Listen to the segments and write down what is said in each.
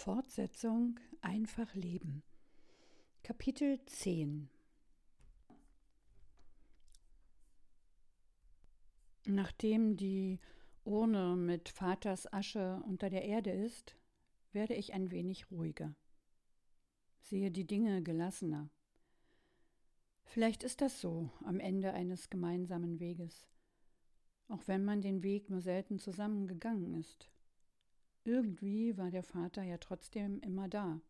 Fortsetzung Einfach Leben. Kapitel 10 Nachdem die Urne mit Vaters Asche unter der Erde ist, werde ich ein wenig ruhiger. Sehe die Dinge gelassener. Vielleicht ist das so am Ende eines gemeinsamen Weges, auch wenn man den Weg nur selten zusammengegangen ist. Irgendwie war der Vater ja trotzdem immer da.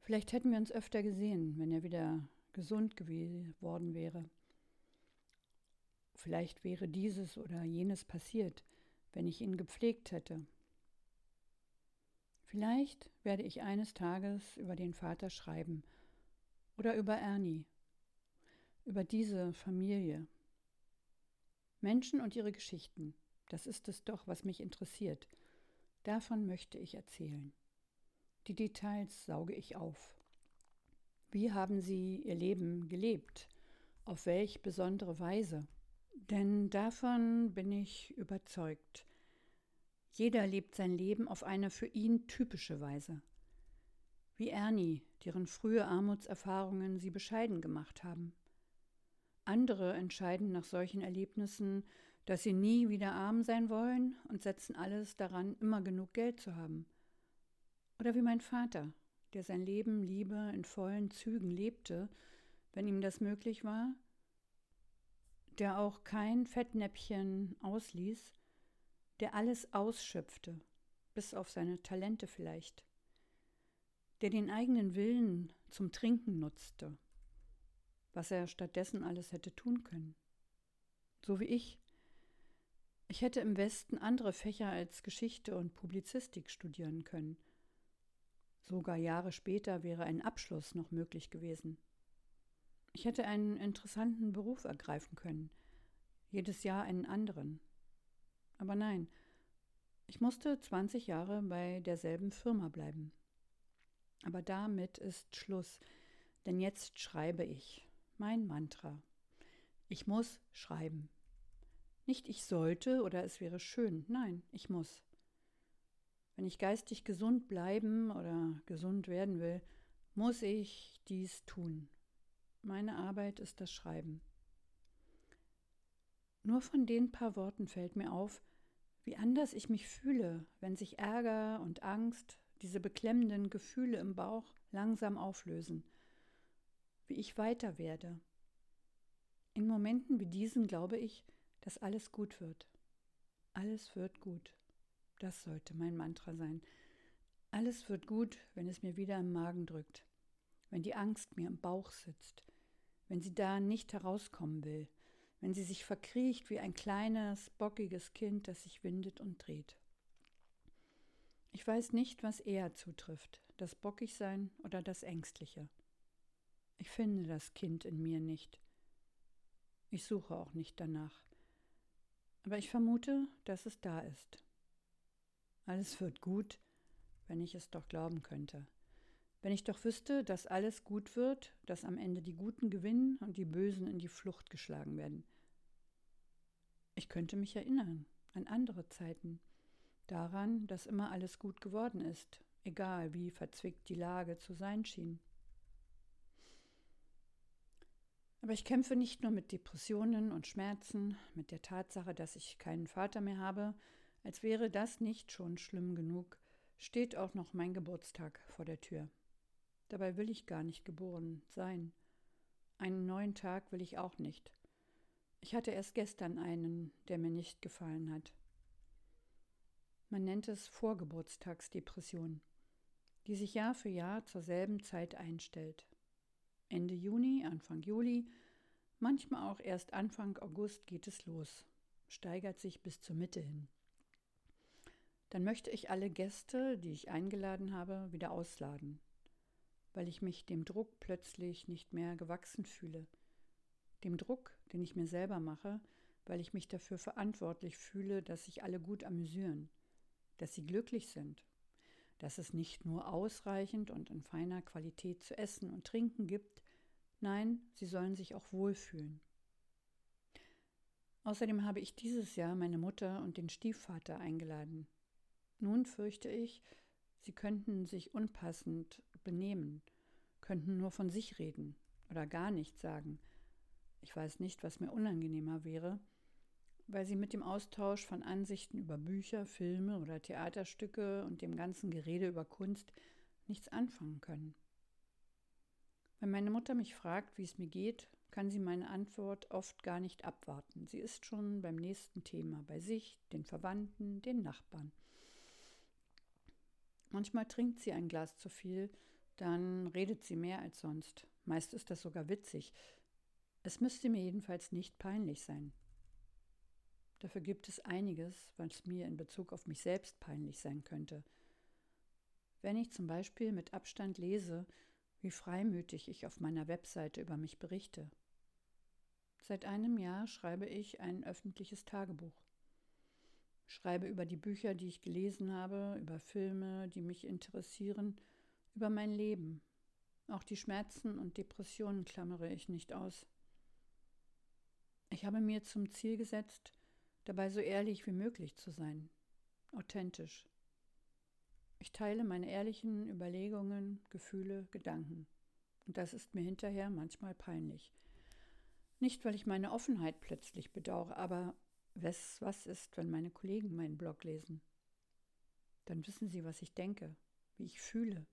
Vielleicht hätten wir uns öfter gesehen, wenn er wieder gesund geworden wäre. Vielleicht wäre dieses oder jenes passiert, wenn ich ihn gepflegt hätte. Vielleicht werde ich eines Tages über den Vater schreiben oder über Ernie, über diese Familie. Menschen und ihre Geschichten, das ist es doch, was mich interessiert. Davon möchte ich erzählen. Die Details sauge ich auf. Wie haben sie ihr Leben gelebt? Auf welch besondere Weise? Denn davon bin ich überzeugt. Jeder lebt sein Leben auf eine für ihn typische Weise. Wie Ernie, deren frühe Armutserfahrungen sie bescheiden gemacht haben. Andere entscheiden nach solchen Erlebnissen, dass sie nie wieder arm sein wollen und setzen alles daran, immer genug Geld zu haben. Oder wie mein Vater, der sein Leben lieber in vollen Zügen lebte, wenn ihm das möglich war, der auch kein Fettnäppchen ausließ, der alles ausschöpfte, bis auf seine Talente vielleicht, der den eigenen Willen zum Trinken nutzte, was er stattdessen alles hätte tun können. So wie ich. Ich hätte im Westen andere Fächer als Geschichte und Publizistik studieren können. Sogar Jahre später wäre ein Abschluss noch möglich gewesen. Ich hätte einen interessanten Beruf ergreifen können, jedes Jahr einen anderen. Aber nein, ich musste 20 Jahre bei derselben Firma bleiben. Aber damit ist Schluss, denn jetzt schreibe ich, mein Mantra. Ich muss schreiben. Nicht ich sollte oder es wäre schön, nein, ich muss. Wenn ich geistig gesund bleiben oder gesund werden will, muss ich dies tun. Meine Arbeit ist das Schreiben. Nur von den paar Worten fällt mir auf, wie anders ich mich fühle, wenn sich Ärger und Angst, diese beklemmenden Gefühle im Bauch langsam auflösen, wie ich weiter werde. In Momenten wie diesen glaube ich, dass alles gut wird. Alles wird gut. Das sollte mein Mantra sein. Alles wird gut, wenn es mir wieder im Magen drückt, wenn die Angst mir im Bauch sitzt, wenn sie da nicht herauskommen will, wenn sie sich verkriecht wie ein kleines, bockiges Kind, das sich windet und dreht. Ich weiß nicht, was eher zutrifft, das Bockigsein oder das Ängstliche. Ich finde das Kind in mir nicht. Ich suche auch nicht danach. Aber ich vermute, dass es da ist. Alles wird gut, wenn ich es doch glauben könnte. Wenn ich doch wüsste, dass alles gut wird, dass am Ende die Guten gewinnen und die Bösen in die Flucht geschlagen werden. Ich könnte mich erinnern an andere Zeiten, daran, dass immer alles gut geworden ist, egal wie verzwickt die Lage zu sein schien. Aber ich kämpfe nicht nur mit Depressionen und Schmerzen, mit der Tatsache, dass ich keinen Vater mehr habe, als wäre das nicht schon schlimm genug, steht auch noch mein Geburtstag vor der Tür. Dabei will ich gar nicht geboren sein. Einen neuen Tag will ich auch nicht. Ich hatte erst gestern einen, der mir nicht gefallen hat. Man nennt es Vorgeburtstagsdepression, die sich Jahr für Jahr zur selben Zeit einstellt. Ende Juni, Anfang Juli, manchmal auch erst Anfang August geht es los, steigert sich bis zur Mitte hin. Dann möchte ich alle Gäste, die ich eingeladen habe, wieder ausladen weil ich mich dem Druck plötzlich nicht mehr gewachsen fühle. Dem Druck, den ich mir selber mache, weil ich mich dafür verantwortlich fühle, dass sich alle gut amüsieren, dass sie glücklich sind, dass es nicht nur ausreichend und in feiner Qualität zu essen und trinken gibt, nein, sie sollen sich auch wohlfühlen. Außerdem habe ich dieses Jahr meine Mutter und den Stiefvater eingeladen. Nun fürchte ich, Sie könnten sich unpassend benehmen, könnten nur von sich reden oder gar nichts sagen. Ich weiß nicht, was mir unangenehmer wäre, weil sie mit dem Austausch von Ansichten über Bücher, Filme oder Theaterstücke und dem ganzen Gerede über Kunst nichts anfangen können. Wenn meine Mutter mich fragt, wie es mir geht, kann sie meine Antwort oft gar nicht abwarten. Sie ist schon beim nächsten Thema, bei sich, den Verwandten, den Nachbarn. Manchmal trinkt sie ein Glas zu viel, dann redet sie mehr als sonst. Meist ist das sogar witzig. Es müsste mir jedenfalls nicht peinlich sein. Dafür gibt es einiges, was mir in Bezug auf mich selbst peinlich sein könnte. Wenn ich zum Beispiel mit Abstand lese, wie freimütig ich auf meiner Webseite über mich berichte. Seit einem Jahr schreibe ich ein öffentliches Tagebuch. Schreibe über die Bücher, die ich gelesen habe, über Filme, die mich interessieren, über mein Leben. Auch die Schmerzen und Depressionen klammere ich nicht aus. Ich habe mir zum Ziel gesetzt, dabei so ehrlich wie möglich zu sein, authentisch. Ich teile meine ehrlichen Überlegungen, Gefühle, Gedanken. Und das ist mir hinterher manchmal peinlich. Nicht, weil ich meine Offenheit plötzlich bedauere, aber was, was ist, wenn meine Kollegen meinen Blog lesen? Dann wissen sie, was ich denke, wie ich fühle.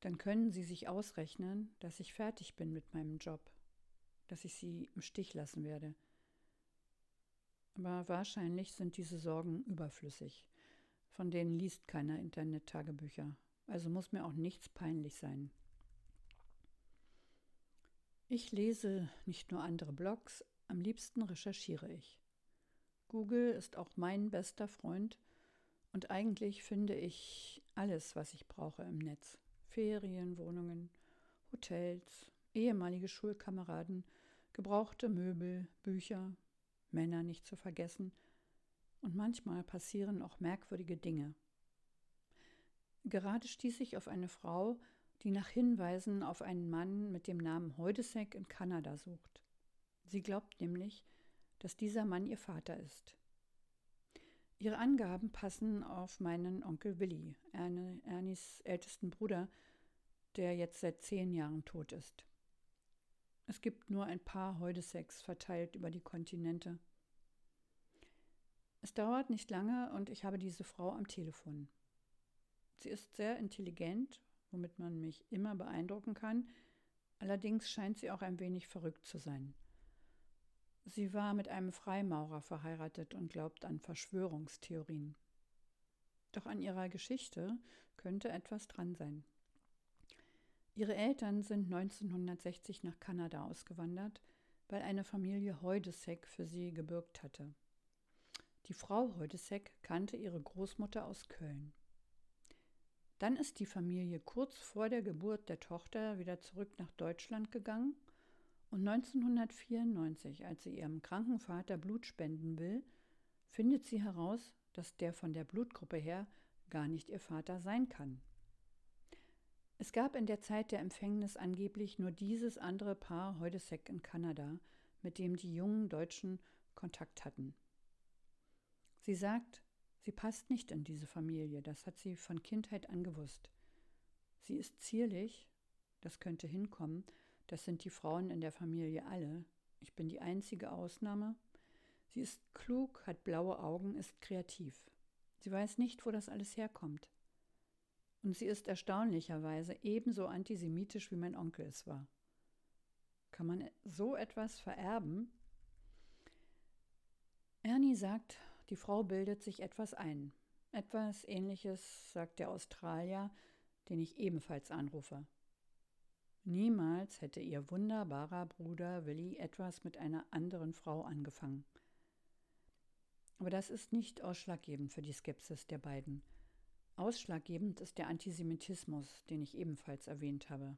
Dann können sie sich ausrechnen, dass ich fertig bin mit meinem Job, dass ich sie im Stich lassen werde. Aber wahrscheinlich sind diese Sorgen überflüssig. Von denen liest keiner Internet-Tagebücher. Also muss mir auch nichts peinlich sein. Ich lese nicht nur andere Blogs, am liebsten recherchiere ich. Google ist auch mein bester Freund und eigentlich finde ich alles, was ich brauche im Netz. Ferienwohnungen, Hotels, ehemalige Schulkameraden, gebrauchte Möbel, Bücher, Männer nicht zu vergessen. Und manchmal passieren auch merkwürdige Dinge. Gerade stieß ich auf eine Frau, die nach Hinweisen auf einen Mann mit dem Namen Heudesek in Kanada sucht. Sie glaubt nämlich, dass dieser Mann ihr Vater ist. Ihre Angaben passen auf meinen Onkel Willi, Ernies ältesten Bruder, der jetzt seit zehn Jahren tot ist. Es gibt nur ein paar Heudeseks verteilt über die Kontinente. Es dauert nicht lange und ich habe diese Frau am Telefon. Sie ist sehr intelligent womit man mich immer beeindrucken kann. Allerdings scheint sie auch ein wenig verrückt zu sein. Sie war mit einem Freimaurer verheiratet und glaubt an Verschwörungstheorien. Doch an ihrer Geschichte könnte etwas dran sein. Ihre Eltern sind 1960 nach Kanada ausgewandert, weil eine Familie Heudesek für sie gebürgt hatte. Die Frau Heudesek kannte ihre Großmutter aus Köln. Dann ist die Familie kurz vor der Geburt der Tochter wieder zurück nach Deutschland gegangen und 1994, als sie ihrem kranken Vater Blut spenden will, findet sie heraus, dass der von der Blutgruppe her gar nicht ihr Vater sein kann. Es gab in der Zeit der Empfängnis angeblich nur dieses andere Paar Heudesek in Kanada, mit dem die jungen Deutschen Kontakt hatten. Sie sagt, Sie passt nicht in diese Familie, das hat sie von Kindheit an gewusst. Sie ist zierlich, das könnte hinkommen, das sind die Frauen in der Familie alle. Ich bin die einzige Ausnahme. Sie ist klug, hat blaue Augen, ist kreativ. Sie weiß nicht, wo das alles herkommt. Und sie ist erstaunlicherweise ebenso antisemitisch, wie mein Onkel es war. Kann man so etwas vererben? Ernie sagt, die Frau bildet sich etwas ein. Etwas ähnliches sagt der Australier, den ich ebenfalls anrufe. Niemals hätte ihr wunderbarer Bruder Willi etwas mit einer anderen Frau angefangen. Aber das ist nicht ausschlaggebend für die Skepsis der beiden. Ausschlaggebend ist der Antisemitismus, den ich ebenfalls erwähnt habe.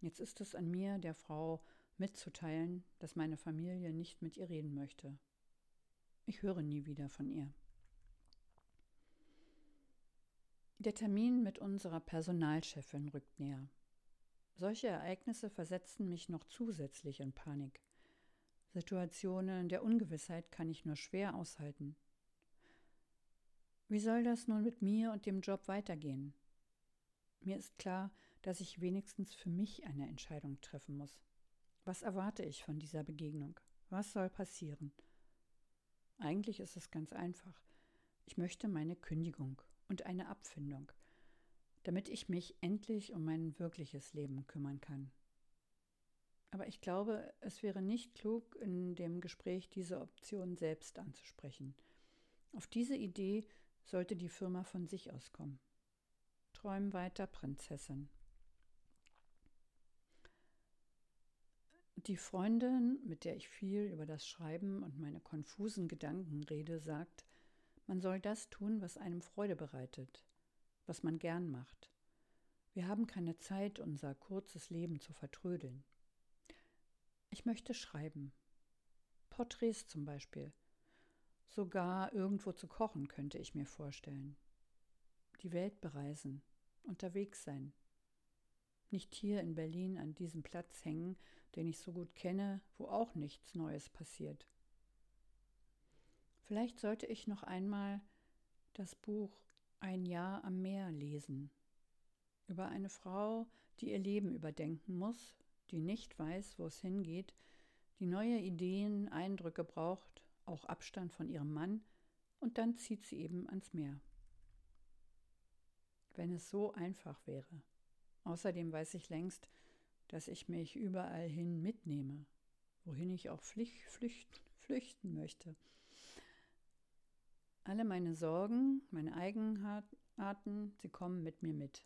Jetzt ist es an mir, der Frau mitzuteilen, dass meine Familie nicht mit ihr reden möchte. Ich höre nie wieder von ihr. Der Termin mit unserer Personalchefin rückt näher. Solche Ereignisse versetzen mich noch zusätzlich in Panik. Situationen der Ungewissheit kann ich nur schwer aushalten. Wie soll das nun mit mir und dem Job weitergehen? Mir ist klar, dass ich wenigstens für mich eine Entscheidung treffen muss. Was erwarte ich von dieser Begegnung? Was soll passieren? Eigentlich ist es ganz einfach. Ich möchte meine Kündigung und eine Abfindung, damit ich mich endlich um mein wirkliches Leben kümmern kann. Aber ich glaube, es wäre nicht klug, in dem Gespräch diese Option selbst anzusprechen. Auf diese Idee sollte die Firma von sich aus kommen. Träum weiter, Prinzessin. Die Freundin, mit der ich viel über das Schreiben und meine konfusen Gedanken rede, sagt, man soll das tun, was einem Freude bereitet, was man gern macht. Wir haben keine Zeit, unser kurzes Leben zu vertrödeln. Ich möchte schreiben. Porträts zum Beispiel. Sogar irgendwo zu kochen könnte ich mir vorstellen. Die Welt bereisen, unterwegs sein. Nicht hier in Berlin an diesem Platz hängen, den ich so gut kenne, wo auch nichts Neues passiert. Vielleicht sollte ich noch einmal das Buch Ein Jahr am Meer lesen. Über eine Frau, die ihr Leben überdenken muss, die nicht weiß, wo es hingeht, die neue Ideen, Eindrücke braucht, auch Abstand von ihrem Mann, und dann zieht sie eben ans Meer. Wenn es so einfach wäre. Außerdem weiß ich längst, dass ich mich überall hin mitnehme, wohin ich auch flüchten, flüchten möchte. Alle meine Sorgen, meine Eigenarten, sie kommen mit mir mit.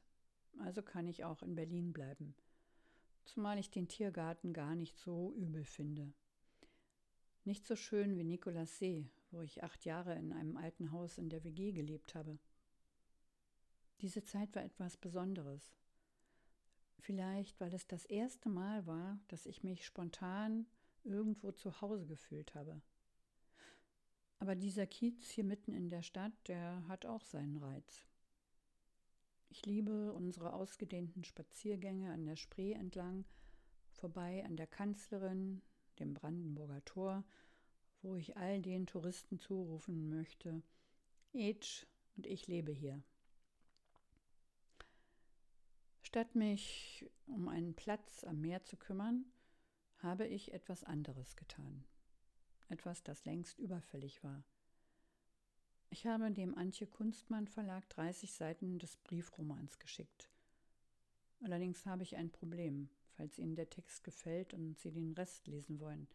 Also kann ich auch in Berlin bleiben. Zumal ich den Tiergarten gar nicht so übel finde. Nicht so schön wie Nikolaus See, wo ich acht Jahre in einem alten Haus in der WG gelebt habe. Diese Zeit war etwas Besonderes. Vielleicht, weil es das erste Mal war, dass ich mich spontan irgendwo zu Hause gefühlt habe. Aber dieser Kiez hier mitten in der Stadt, der hat auch seinen Reiz. Ich liebe unsere ausgedehnten Spaziergänge an der Spree entlang, vorbei an der Kanzlerin, dem Brandenburger Tor, wo ich all den Touristen zurufen möchte, Etsch und ich lebe hier. Statt mich um einen Platz am Meer zu kümmern, habe ich etwas anderes getan. Etwas, das längst überfällig war. Ich habe dem Antje Kunstmann Verlag 30 Seiten des Briefromans geschickt. Allerdings habe ich ein Problem, falls Ihnen der Text gefällt und Sie den Rest lesen wollen.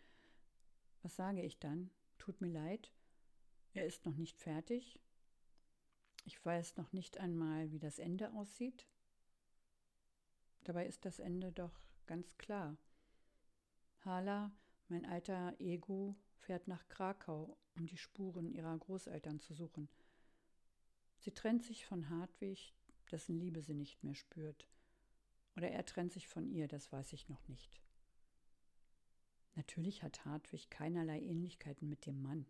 Was sage ich dann? Tut mir leid, er ist noch nicht fertig. Ich weiß noch nicht einmal, wie das Ende aussieht. Dabei ist das Ende doch ganz klar. Hala, mein alter Ego, fährt nach Krakau, um die Spuren ihrer Großeltern zu suchen. Sie trennt sich von Hartwig, dessen Liebe sie nicht mehr spürt. Oder er trennt sich von ihr, das weiß ich noch nicht. Natürlich hat Hartwig keinerlei Ähnlichkeiten mit dem Mann.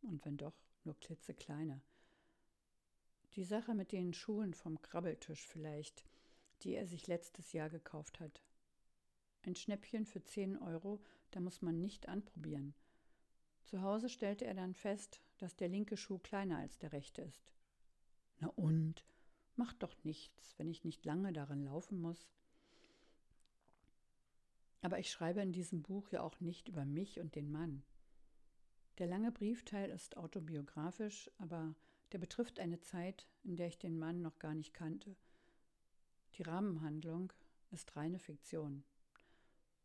Und wenn doch, nur klitzekleine. Die Sache mit den Schuhen vom Krabbeltisch vielleicht, die er sich letztes Jahr gekauft hat. Ein Schnäppchen für 10 Euro, da muss man nicht anprobieren. Zu Hause stellte er dann fest, dass der linke Schuh kleiner als der rechte ist. Na und? Macht doch nichts, wenn ich nicht lange darin laufen muss. Aber ich schreibe in diesem Buch ja auch nicht über mich und den Mann. Der lange Briefteil ist autobiografisch, aber der betrifft eine Zeit, in der ich den Mann noch gar nicht kannte die Rahmenhandlung ist reine Fiktion.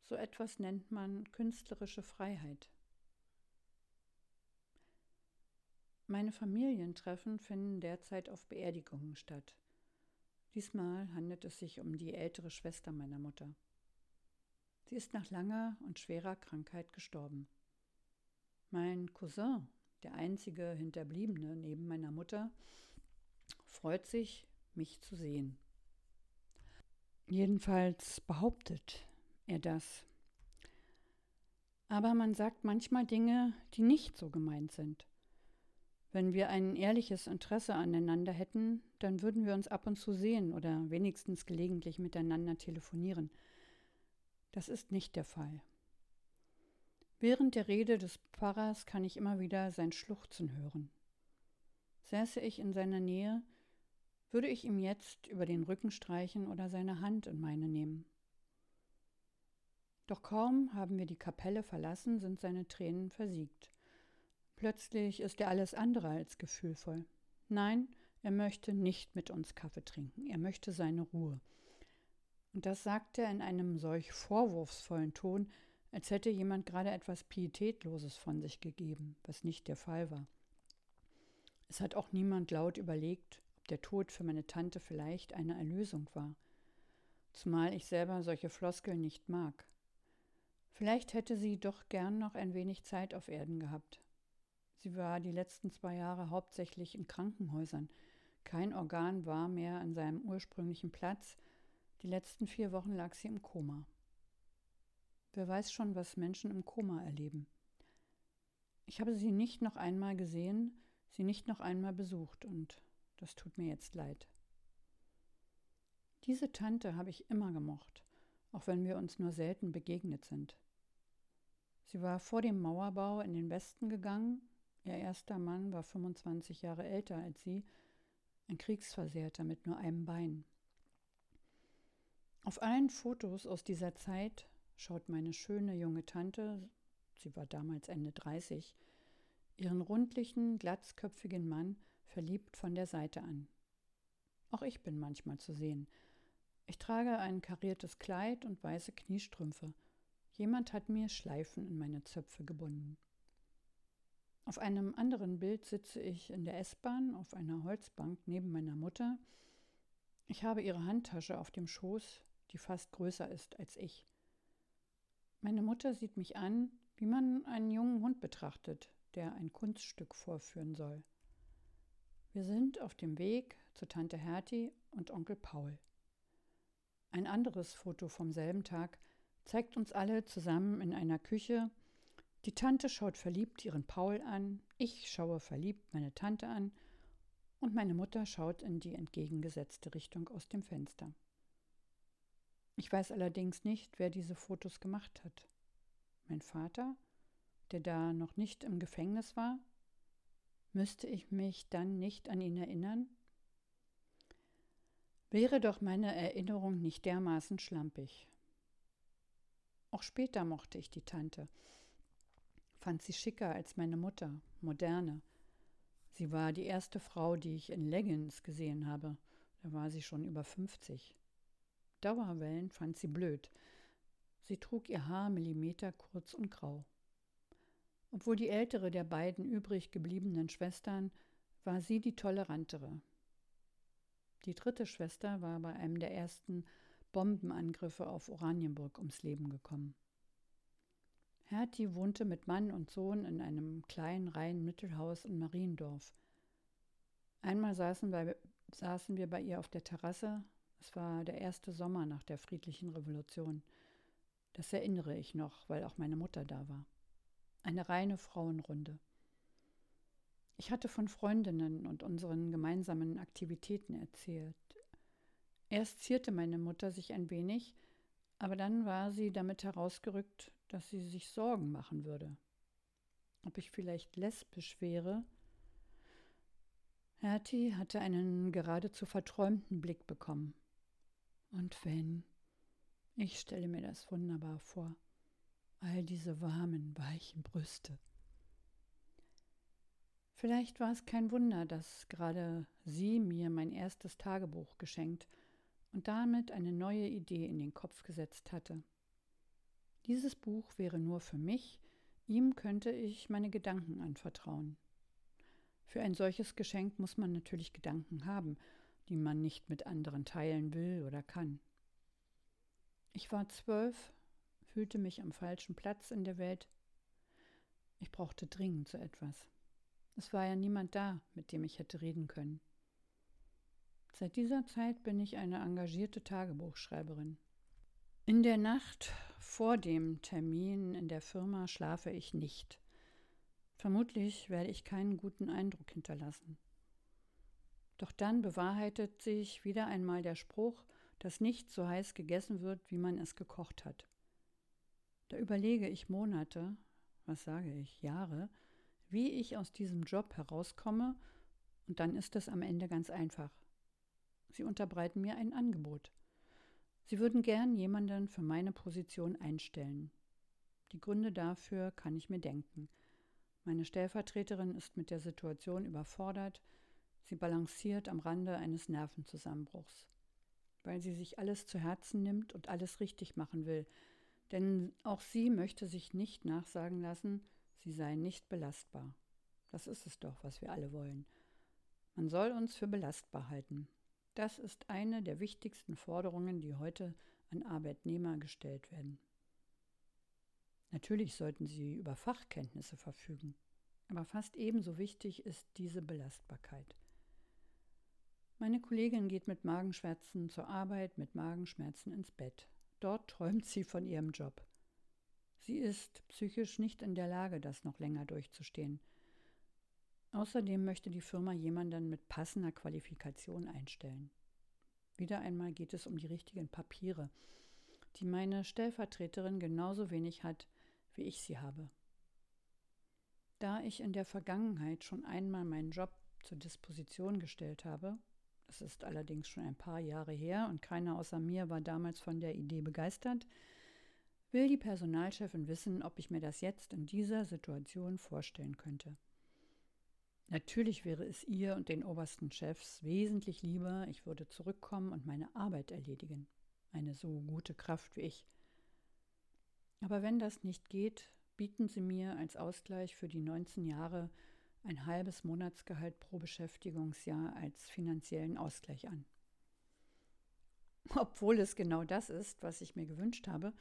So etwas nennt man künstlerische Freiheit. Meine Familientreffen finden derzeit auf Beerdigungen statt. Diesmal handelt es sich um die ältere Schwester meiner Mutter. Sie ist nach langer und schwerer Krankheit gestorben. Mein Cousin, der einzige Hinterbliebene neben meiner Mutter, freut sich, mich zu sehen. Jedenfalls behauptet er das. Aber man sagt manchmal Dinge, die nicht so gemeint sind. Wenn wir ein ehrliches Interesse aneinander hätten, dann würden wir uns ab und zu sehen oder wenigstens gelegentlich miteinander telefonieren. Das ist nicht der Fall. Während der Rede des Pfarrers kann ich immer wieder sein Schluchzen hören. Säße ich in seiner Nähe, würde ich ihm jetzt über den Rücken streichen oder seine Hand in meine nehmen. Doch kaum haben wir die Kapelle verlassen, sind seine Tränen versiegt. Plötzlich ist er alles andere als gefühlvoll. Nein, er möchte nicht mit uns Kaffee trinken, er möchte seine Ruhe. Und das sagt er in einem solch vorwurfsvollen Ton, als hätte jemand gerade etwas Pietätloses von sich gegeben, was nicht der Fall war. Es hat auch niemand laut überlegt, ob der Tod für meine Tante vielleicht eine Erlösung war, zumal ich selber solche Floskeln nicht mag. Vielleicht hätte sie doch gern noch ein wenig Zeit auf Erden gehabt. Sie war die letzten zwei Jahre hauptsächlich in Krankenhäusern. Kein Organ war mehr an seinem ursprünglichen Platz. Die letzten vier Wochen lag sie im Koma. Wer weiß schon, was Menschen im Koma erleben. Ich habe sie nicht noch einmal gesehen, sie nicht noch einmal besucht und das tut mir jetzt leid. Diese Tante habe ich immer gemocht, auch wenn wir uns nur selten begegnet sind. Sie war vor dem Mauerbau in den Westen gegangen. Ihr erster Mann war 25 Jahre älter als sie, ein Kriegsversehrter mit nur einem Bein. Auf allen Fotos aus dieser Zeit schaut meine schöne junge Tante, sie war damals Ende 30, ihren rundlichen, glatzköpfigen Mann verliebt von der Seite an. Auch ich bin manchmal zu sehen. Ich trage ein kariertes Kleid und weiße Kniestrümpfe. Jemand hat mir Schleifen in meine Zöpfe gebunden. Auf einem anderen Bild sitze ich in der S-Bahn auf einer Holzbank neben meiner Mutter. Ich habe ihre Handtasche auf dem Schoß, die fast größer ist als ich. Meine Mutter sieht mich an, wie man einen jungen Hund betrachtet, der ein Kunststück vorführen soll. Wir sind auf dem Weg zu Tante Hertie und Onkel Paul. Ein anderes Foto vom selben Tag zeigt uns alle zusammen in einer Küche. Die Tante schaut verliebt ihren Paul an, ich schaue verliebt meine Tante an und meine Mutter schaut in die entgegengesetzte Richtung aus dem Fenster. Ich weiß allerdings nicht, wer diese Fotos gemacht hat. Mein Vater? der da noch nicht im Gefängnis war? Müsste ich mich dann nicht an ihn erinnern? Wäre doch meine Erinnerung nicht dermaßen schlampig. Auch später mochte ich die Tante, fand sie schicker als meine Mutter, moderne. Sie war die erste Frau, die ich in Leggings gesehen habe. Da war sie schon über 50. Dauerwellen fand sie blöd. Sie trug ihr Haar Millimeter kurz und grau. Obwohl die ältere der beiden übrig gebliebenen Schwestern war sie die tolerantere. Die dritte Schwester war bei einem der ersten Bombenangriffe auf Oranienburg ums Leben gekommen. Hertie wohnte mit Mann und Sohn in einem kleinen Reihenmittelhaus in Mariendorf. Einmal saßen, bei, saßen wir bei ihr auf der Terrasse. Es war der erste Sommer nach der friedlichen Revolution. Das erinnere ich noch, weil auch meine Mutter da war. Eine reine Frauenrunde. Ich hatte von Freundinnen und unseren gemeinsamen Aktivitäten erzählt. Erst zierte meine Mutter sich ein wenig, aber dann war sie damit herausgerückt, dass sie sich Sorgen machen würde. Ob ich vielleicht lesbisch wäre? Hertie hatte einen geradezu verträumten Blick bekommen. Und wenn? Ich stelle mir das wunderbar vor all diese warmen, weichen Brüste. Vielleicht war es kein Wunder, dass gerade sie mir mein erstes Tagebuch geschenkt und damit eine neue Idee in den Kopf gesetzt hatte. Dieses Buch wäre nur für mich, ihm könnte ich meine Gedanken anvertrauen. Für ein solches Geschenk muss man natürlich Gedanken haben, die man nicht mit anderen teilen will oder kann. Ich war zwölf, fühlte mich am falschen Platz in der Welt. Ich brauchte dringend so etwas. Es war ja niemand da, mit dem ich hätte reden können. Seit dieser Zeit bin ich eine engagierte Tagebuchschreiberin. In der Nacht vor dem Termin in der Firma schlafe ich nicht. Vermutlich werde ich keinen guten Eindruck hinterlassen. Doch dann bewahrheitet sich wieder einmal der Spruch, dass nicht so heiß gegessen wird, wie man es gekocht hat. Da überlege ich Monate, was sage ich, Jahre, wie ich aus diesem Job herauskomme Und dann ist es am Ende ganz einfach. Sie unterbreiten mir ein Angebot. Sie würden gern jemanden für meine Position einstellen. Die Gründe dafür kann ich mir denken. Meine Stellvertreterin ist mit der Situation überfordert. Sie balanciert am Rande eines Nervenzusammenbruchs, weil sie sich alles zu Herzen nimmt und alles richtig machen will. Denn auch sie möchte sich nicht nachsagen lassen, sie sei nicht belastbar. Das ist es doch, was wir alle wollen. Man soll uns für belastbar halten. Das ist eine der wichtigsten Forderungen, die heute an Arbeitnehmer gestellt werden. Natürlich sollten sie über Fachkenntnisse verfügen, aber fast ebenso wichtig ist diese Belastbarkeit. Meine Kollegin geht mit Magenschmerzen zur Arbeit, mit Magenschmerzen ins Bett. Dort träumt sie von ihrem Job. Sie ist psychisch nicht in der Lage, das noch länger durchzustehen. Außerdem möchte die Firma jemanden mit passender Qualifikation einstellen. Wieder einmal geht es um die richtigen Papiere, die meine Stellvertreterin genauso wenig hat, wie ich sie habe. Da ich in der Vergangenheit schon einmal meinen Job zur Disposition gestellt habe, das ist allerdings schon ein paar Jahre her und keiner außer mir war damals von der Idee begeistert, will die Personalchefin wissen, ob ich mir das jetzt in dieser Situation vorstellen könnte. Natürlich wäre es ihr und den obersten Chefs wesentlich lieber, ich würde zurückkommen und meine Arbeit erledigen. Eine so gute Kraft wie ich. Aber wenn das nicht geht, bieten sie mir als Ausgleich für die 19 Jahre ein halbes Monatsgehalt pro Beschäftigungsjahr als finanziellen Ausgleich an. Obwohl es genau das ist, was ich mir gewünscht habe,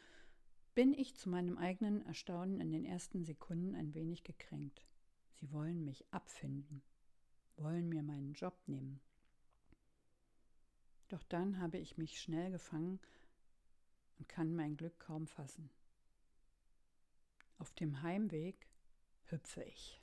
bin ich zu meinem eigenen Erstaunen in den ersten Sekunden ein wenig gekränkt. Sie wollen mich abfinden, wollen mir meinen Job nehmen. Doch dann habe ich mich schnell gefangen und kann mein Glück kaum fassen. Auf dem Heimweg hüpfe ich.